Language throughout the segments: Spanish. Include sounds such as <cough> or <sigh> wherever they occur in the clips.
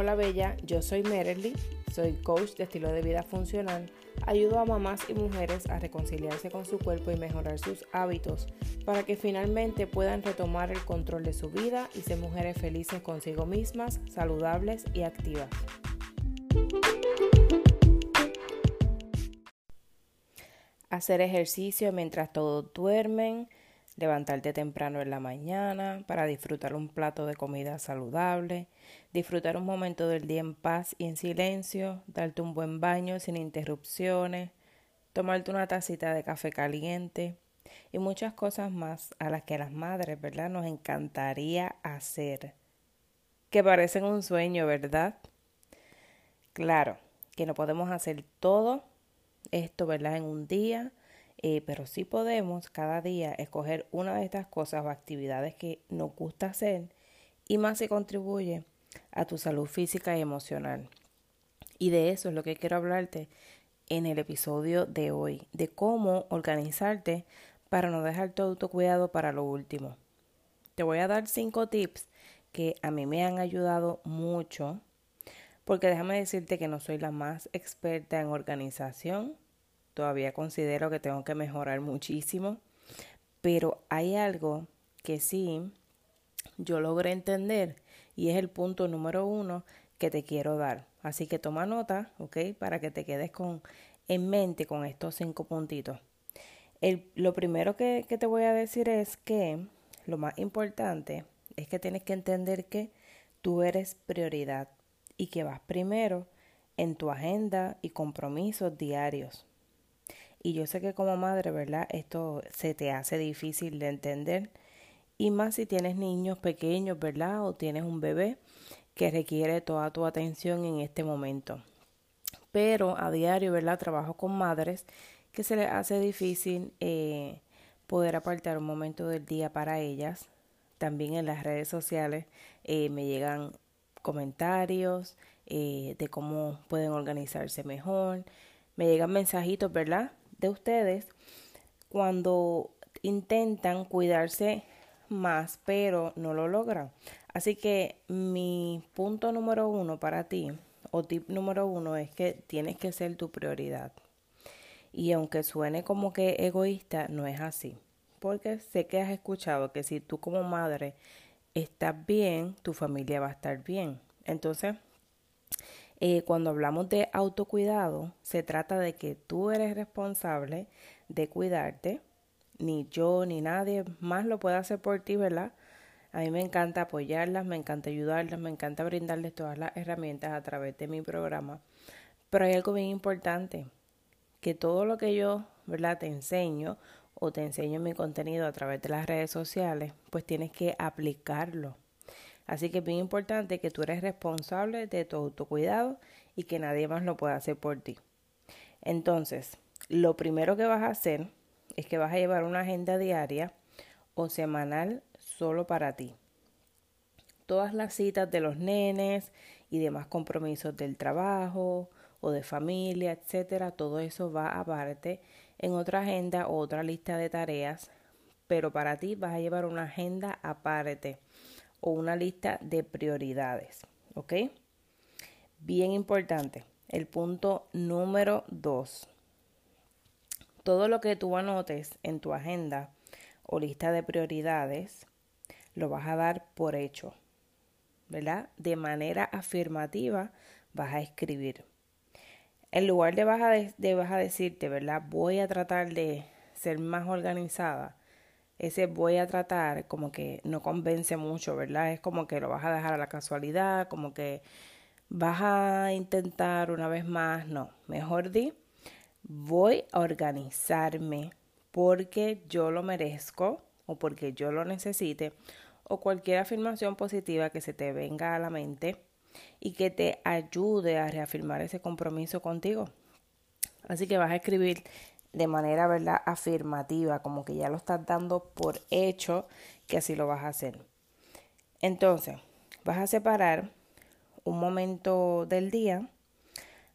Hola Bella, yo soy Merely, soy coach de estilo de vida funcional. Ayudo a mamás y mujeres a reconciliarse con su cuerpo y mejorar sus hábitos para que finalmente puedan retomar el control de su vida y ser mujeres felices consigo mismas, saludables y activas. Hacer ejercicio mientras todos duermen, levantarte temprano en la mañana para disfrutar un plato de comida saludable, disfrutar un momento del día en paz y en silencio, darte un buen baño sin interrupciones, tomarte una tacita de café caliente y muchas cosas más a las que las madres, ¿verdad? Nos encantaría hacer. Que parecen un sueño, ¿verdad? Claro, que no podemos hacer todo esto, ¿verdad? En un día eh, pero sí podemos cada día escoger una de estas cosas o actividades que nos gusta hacer y más se contribuye a tu salud física y emocional. Y de eso es lo que quiero hablarte en el episodio de hoy, de cómo organizarte para no dejar tu autocuidado para lo último. Te voy a dar cinco tips que a mí me han ayudado mucho, porque déjame decirte que no soy la más experta en organización, todavía considero que tengo que mejorar muchísimo, pero hay algo que sí yo logré entender y es el punto número uno que te quiero dar. Así que toma nota, ¿ok? Para que te quedes con, en mente con estos cinco puntitos. El, lo primero que, que te voy a decir es que lo más importante es que tienes que entender que tú eres prioridad y que vas primero en tu agenda y compromisos diarios. Y yo sé que como madre, ¿verdad? Esto se te hace difícil de entender. Y más si tienes niños pequeños, ¿verdad? O tienes un bebé que requiere toda tu atención en este momento. Pero a diario, ¿verdad? Trabajo con madres que se les hace difícil eh, poder apartar un momento del día para ellas. También en las redes sociales eh, me llegan comentarios eh, de cómo pueden organizarse mejor. Me llegan mensajitos, ¿verdad? De ustedes cuando intentan cuidarse más, pero no lo logran. Así que mi punto número uno para ti, o tip número uno, es que tienes que ser tu prioridad. Y aunque suene como que egoísta, no es así. Porque sé que has escuchado que si tú como madre estás bien, tu familia va a estar bien. Entonces, eh, cuando hablamos de autocuidado, se trata de que tú eres responsable de cuidarte. Ni yo ni nadie más lo puede hacer por ti, ¿verdad? A mí me encanta apoyarlas, me encanta ayudarlas, me encanta brindarles todas las herramientas a través de mi programa. Pero hay algo bien importante, que todo lo que yo, ¿verdad? Te enseño o te enseño en mi contenido a través de las redes sociales, pues tienes que aplicarlo. Así que es bien importante que tú eres responsable de tu autocuidado y que nadie más lo pueda hacer por ti. Entonces, lo primero que vas a hacer es que vas a llevar una agenda diaria o semanal solo para ti. Todas las citas de los nenes y demás compromisos del trabajo o de familia, etcétera, todo eso va aparte en otra agenda o otra lista de tareas, pero para ti vas a llevar una agenda aparte o una lista de prioridades. ¿Ok? Bien importante. El punto número dos. Todo lo que tú anotes en tu agenda o lista de prioridades lo vas a dar por hecho. ¿Verdad? De manera afirmativa vas a escribir. En lugar de de, vas a decirte, ¿verdad? Voy a tratar de ser más organizada ese voy a tratar como que no convence mucho, ¿verdad? Es como que lo vas a dejar a la casualidad, como que vas a intentar una vez más, no, mejor di, voy a organizarme porque yo lo merezco o porque yo lo necesite o cualquier afirmación positiva que se te venga a la mente y que te ayude a reafirmar ese compromiso contigo. Así que vas a escribir de manera ¿verdad? afirmativa, como que ya lo estás dando por hecho que así lo vas a hacer. Entonces, vas a separar un momento del día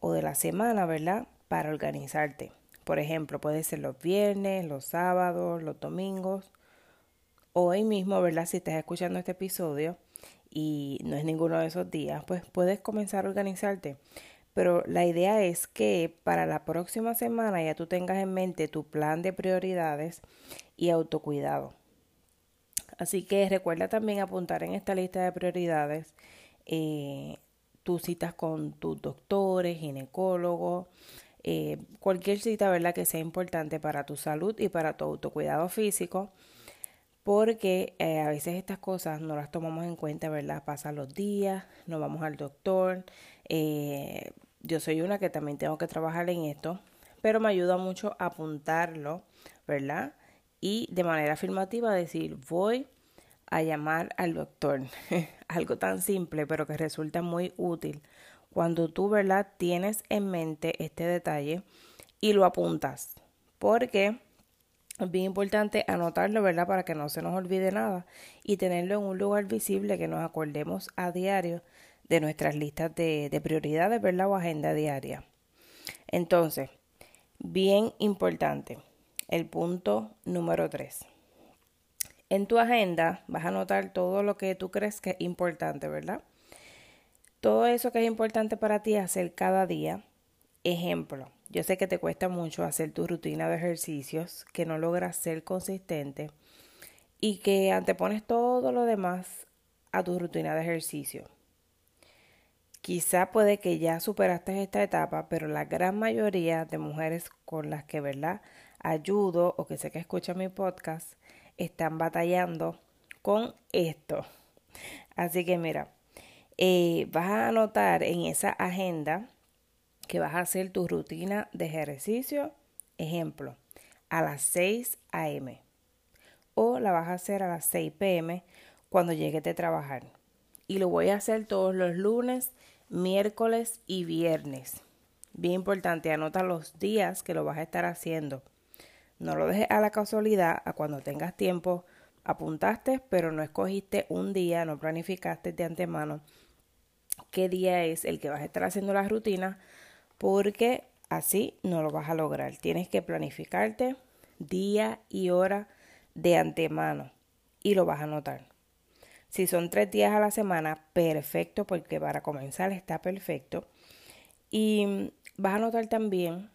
o de la semana, ¿verdad? Para organizarte. Por ejemplo, puede ser los viernes, los sábados, los domingos. Hoy mismo, ¿verdad? Si estás escuchando este episodio, y no es ninguno de esos días, pues puedes comenzar a organizarte. Pero la idea es que para la próxima semana ya tú tengas en mente tu plan de prioridades y autocuidado. Así que recuerda también apuntar en esta lista de prioridades eh, tus citas con tus doctores, ginecólogos, eh, cualquier cita, ¿verdad? Que sea importante para tu salud y para tu autocuidado físico, porque eh, a veces estas cosas no las tomamos en cuenta, ¿verdad? Pasan los días, no vamos al doctor. Yo soy una que también tengo que trabajar en esto, pero me ayuda mucho apuntarlo, ¿verdad? Y de manera afirmativa decir, voy a llamar al doctor. <laughs> Algo tan simple, pero que resulta muy útil cuando tú, ¿verdad?, tienes en mente este detalle y lo apuntas. Porque es bien importante anotarlo, ¿verdad?, para que no se nos olvide nada y tenerlo en un lugar visible que nos acordemos a diario de nuestras listas de, de prioridades, ¿verdad?, o agenda diaria. Entonces, bien importante, el punto número 3. En tu agenda vas a anotar todo lo que tú crees que es importante, ¿verdad? Todo eso que es importante para ti hacer cada día. Ejemplo, yo sé que te cuesta mucho hacer tu rutina de ejercicios, que no logras ser consistente y que antepones todo lo demás a tu rutina de ejercicio. Quizá puede que ya superaste esta etapa, pero la gran mayoría de mujeres con las que, ¿verdad? Ayudo o que sé que escuchan mi podcast están batallando con esto. Así que mira, eh, vas a anotar en esa agenda que vas a hacer tu rutina de ejercicio, ejemplo, a las 6 a.m. o la vas a hacer a las 6 p.m. cuando llegues de trabajar. Y lo voy a hacer todos los lunes, miércoles y viernes. Bien importante, anota los días que lo vas a estar haciendo. No lo dejes a la casualidad, a cuando tengas tiempo, apuntaste, pero no escogiste un día, no planificaste de antemano qué día es el que vas a estar haciendo la rutina, porque así no lo vas a lograr. Tienes que planificarte día y hora de antemano y lo vas a notar. Si son tres días a la semana, perfecto, porque para comenzar está perfecto. Y vas a notar también,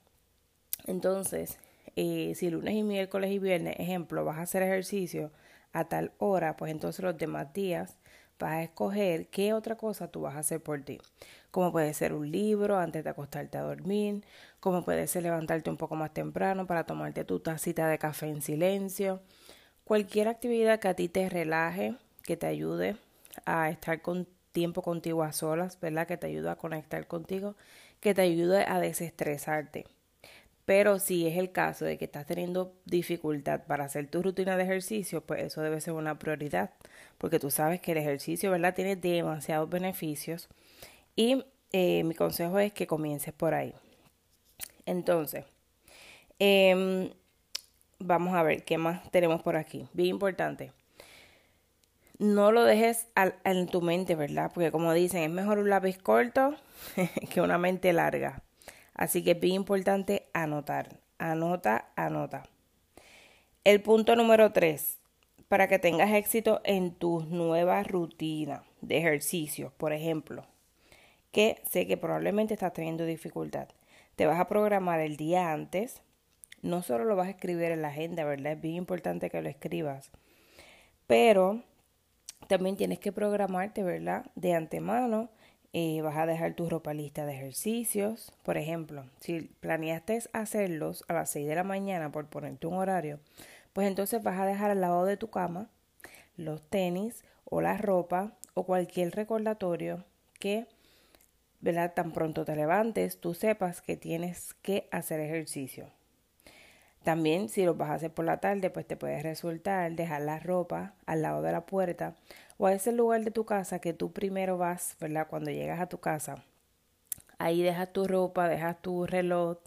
entonces, eh, si lunes y miércoles y viernes, ejemplo, vas a hacer ejercicio a tal hora, pues entonces los demás días vas a escoger qué otra cosa tú vas a hacer por ti. Como puede ser un libro antes de acostarte a dormir, como puede ser levantarte un poco más temprano para tomarte tu tacita de café en silencio. Cualquier actividad que a ti te relaje, que te ayude a estar con tiempo contigo a solas, ¿verdad? Que te ayude a conectar contigo, que te ayude a desestresarte. Pero si es el caso de que estás teniendo dificultad para hacer tu rutina de ejercicio, pues eso debe ser una prioridad, porque tú sabes que el ejercicio, ¿verdad? Tiene demasiados beneficios y eh, mi consejo es que comiences por ahí. Entonces, em, vamos a ver qué más tenemos por aquí. Bien importante. No lo dejes en tu mente, ¿verdad? Porque como dicen, es mejor un lápiz corto <laughs> que una mente larga. Así que es bien importante anotar. Anota, anota. El punto número tres, para que tengas éxito en tus nuevas rutinas de ejercicio, por ejemplo, que sé que probablemente estás teniendo dificultad. Te vas a programar el día antes. No solo lo vas a escribir en la agenda, ¿verdad? Es bien importante que lo escribas. Pero también tienes que programarte, ¿verdad? De antemano eh, vas a dejar tu ropa lista de ejercicios. Por ejemplo, si planeaste hacerlos a las 6 de la mañana por ponerte un horario, pues entonces vas a dejar al lado de tu cama los tenis o la ropa o cualquier recordatorio que, ¿verdad? Tan pronto te levantes, tú sepas que tienes que hacer ejercicio. También si lo vas a hacer por la tarde, pues te puede resultar dejar la ropa al lado de la puerta o a ese lugar de tu casa que tú primero vas, ¿verdad? Cuando llegas a tu casa. Ahí dejas tu ropa, dejas tu reloj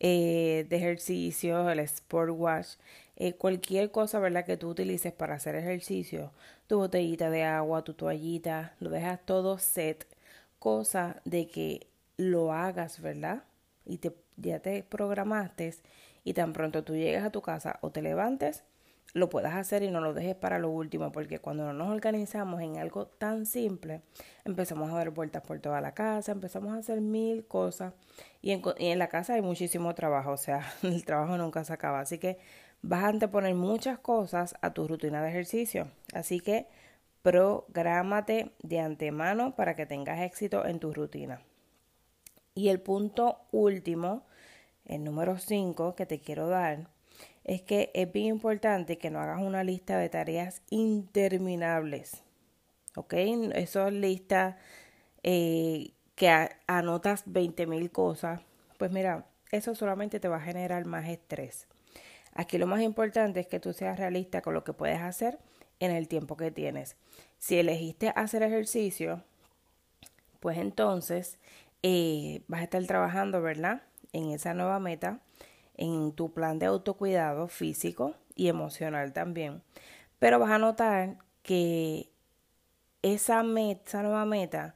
eh, de ejercicio, el sport watch, eh, cualquier cosa, ¿verdad? Que tú utilices para hacer ejercicio, tu botellita de agua, tu toallita, lo dejas todo set, cosa de que lo hagas, ¿verdad? Y te, ya te programaste y tan pronto tú llegas a tu casa o te levantes, lo puedas hacer y no lo dejes para lo último, porque cuando no nos organizamos en algo tan simple, empezamos a dar vueltas por toda la casa, empezamos a hacer mil cosas y en, y en la casa hay muchísimo trabajo, o sea, <laughs> el trabajo nunca se acaba, así que vas a anteponer muchas cosas a tu rutina de ejercicio, así que prográmate de antemano para que tengas éxito en tu rutina. Y el punto último, el número 5 que te quiero dar, es que es bien importante que no hagas una lista de tareas interminables. ¿Ok? Eso es lista eh, que anotas 20 mil cosas. Pues mira, eso solamente te va a generar más estrés. Aquí lo más importante es que tú seas realista con lo que puedes hacer en el tiempo que tienes. Si elegiste hacer ejercicio, pues entonces eh, vas a estar trabajando, ¿verdad? En esa nueva meta en tu plan de autocuidado físico y emocional también. Pero vas a notar que esa, meta, nueva meta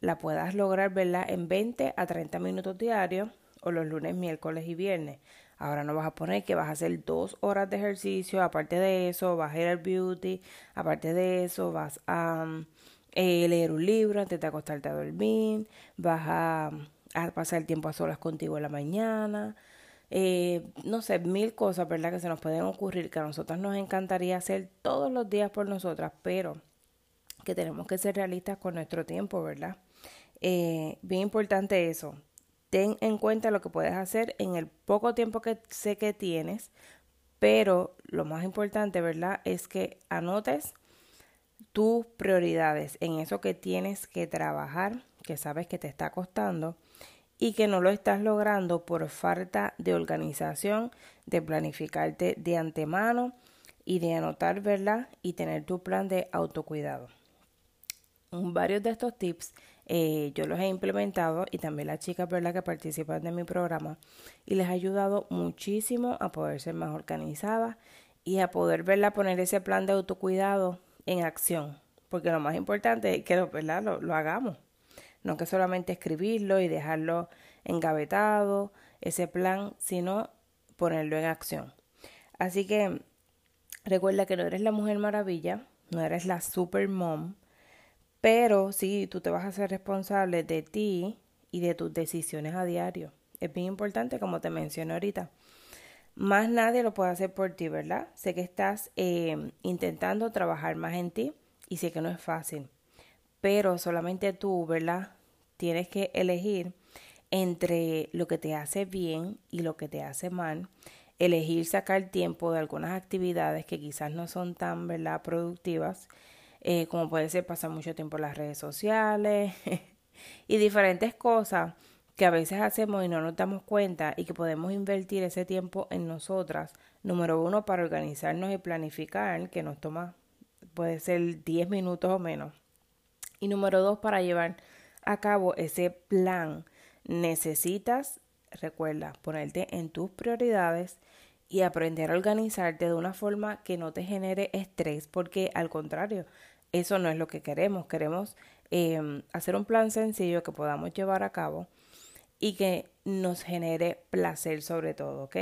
la puedas lograr, ¿verdad? En 20 a 30 minutos diarios o los lunes, miércoles y viernes. Ahora no vas a poner que vas a hacer dos horas de ejercicio, aparte de eso vas a ir al beauty, aparte de eso vas a eh, leer un libro antes de acostarte a dormir, vas a, a pasar tiempo a solas contigo en la mañana, eh, no sé, mil cosas, ¿verdad? Que se nos pueden ocurrir, que a nosotras nos encantaría hacer todos los días por nosotras, pero que tenemos que ser realistas con nuestro tiempo, ¿verdad? Eh, bien importante eso. Ten en cuenta lo que puedes hacer en el poco tiempo que sé que tienes, pero lo más importante, ¿verdad? Es que anotes tus prioridades en eso que tienes que trabajar, que sabes que te está costando y que no lo estás logrando por falta de organización, de planificarte de antemano y de anotar, ¿verdad? Y tener tu plan de autocuidado. Varios de estos tips eh, yo los he implementado y también las chicas, ¿verdad? Que participan de mi programa y les ha ayudado muchísimo a poder ser más organizadas y a poder, ¿verdad? Poner ese plan de autocuidado en acción. Porque lo más importante es que, ¿verdad? Lo, lo hagamos no que solamente escribirlo y dejarlo engavetado, ese plan, sino ponerlo en acción. Así que recuerda que no eres la mujer maravilla, no eres la super mom, pero sí, tú te vas a ser responsable de ti y de tus decisiones a diario. Es bien importante, como te mencioné ahorita. Más nadie lo puede hacer por ti, ¿verdad? Sé que estás eh, intentando trabajar más en ti y sé que no es fácil pero solamente tú, ¿verdad? Tienes que elegir entre lo que te hace bien y lo que te hace mal, elegir sacar tiempo de algunas actividades que quizás no son tan, ¿verdad?, productivas, eh, como puede ser pasar mucho tiempo en las redes sociales <laughs> y diferentes cosas que a veces hacemos y no nos damos cuenta y que podemos invertir ese tiempo en nosotras. Número uno, para organizarnos y planificar, que nos toma, puede ser 10 minutos o menos y número dos, para llevar a cabo ese plan, necesitas, recuerda, ponerte en tus prioridades y aprender a organizarte de una forma que no te genere estrés, porque al contrario, eso no es lo que queremos. Queremos em, hacer un plan sencillo que podamos llevar a cabo y que nos genere placer sobre todo, ¿ok?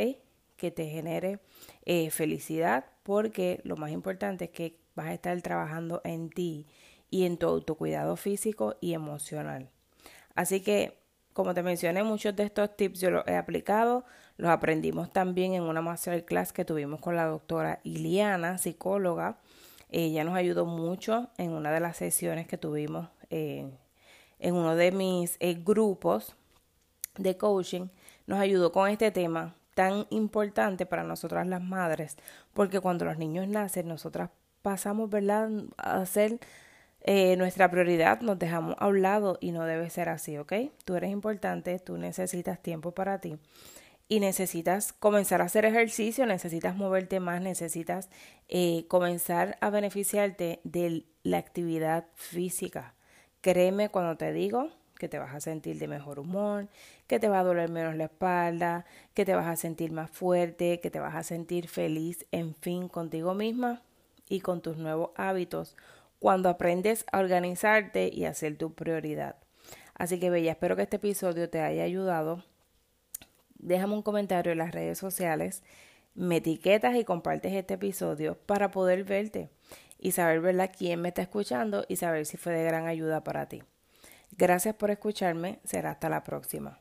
Que te genere eh, felicidad, porque lo más importante es que vas a estar trabajando en ti y en tu autocuidado físico y emocional. Así que, como te mencioné, muchos de estos tips yo los he aplicado, los aprendimos también en una masterclass que tuvimos con la doctora Iliana, psicóloga. Ella nos ayudó mucho en una de las sesiones que tuvimos eh, en uno de mis eh, grupos de coaching. Nos ayudó con este tema tan importante para nosotras las madres, porque cuando los niños nacen, nosotras pasamos, ¿verdad?, a ser eh, nuestra prioridad nos dejamos a un lado y no debe ser así, ¿ok? Tú eres importante, tú necesitas tiempo para ti y necesitas comenzar a hacer ejercicio, necesitas moverte más, necesitas eh, comenzar a beneficiarte de la actividad física. Créeme cuando te digo que te vas a sentir de mejor humor, que te va a doler menos la espalda, que te vas a sentir más fuerte, que te vas a sentir feliz, en fin, contigo misma y con tus nuevos hábitos cuando aprendes a organizarte y hacer tu prioridad. Así que bella, espero que este episodio te haya ayudado. Déjame un comentario en las redes sociales. me etiquetas y compartes este episodio para poder verte y saber ¿verdad? quién me está escuchando y saber si fue de gran ayuda para ti. Gracias por escucharme, será hasta la próxima.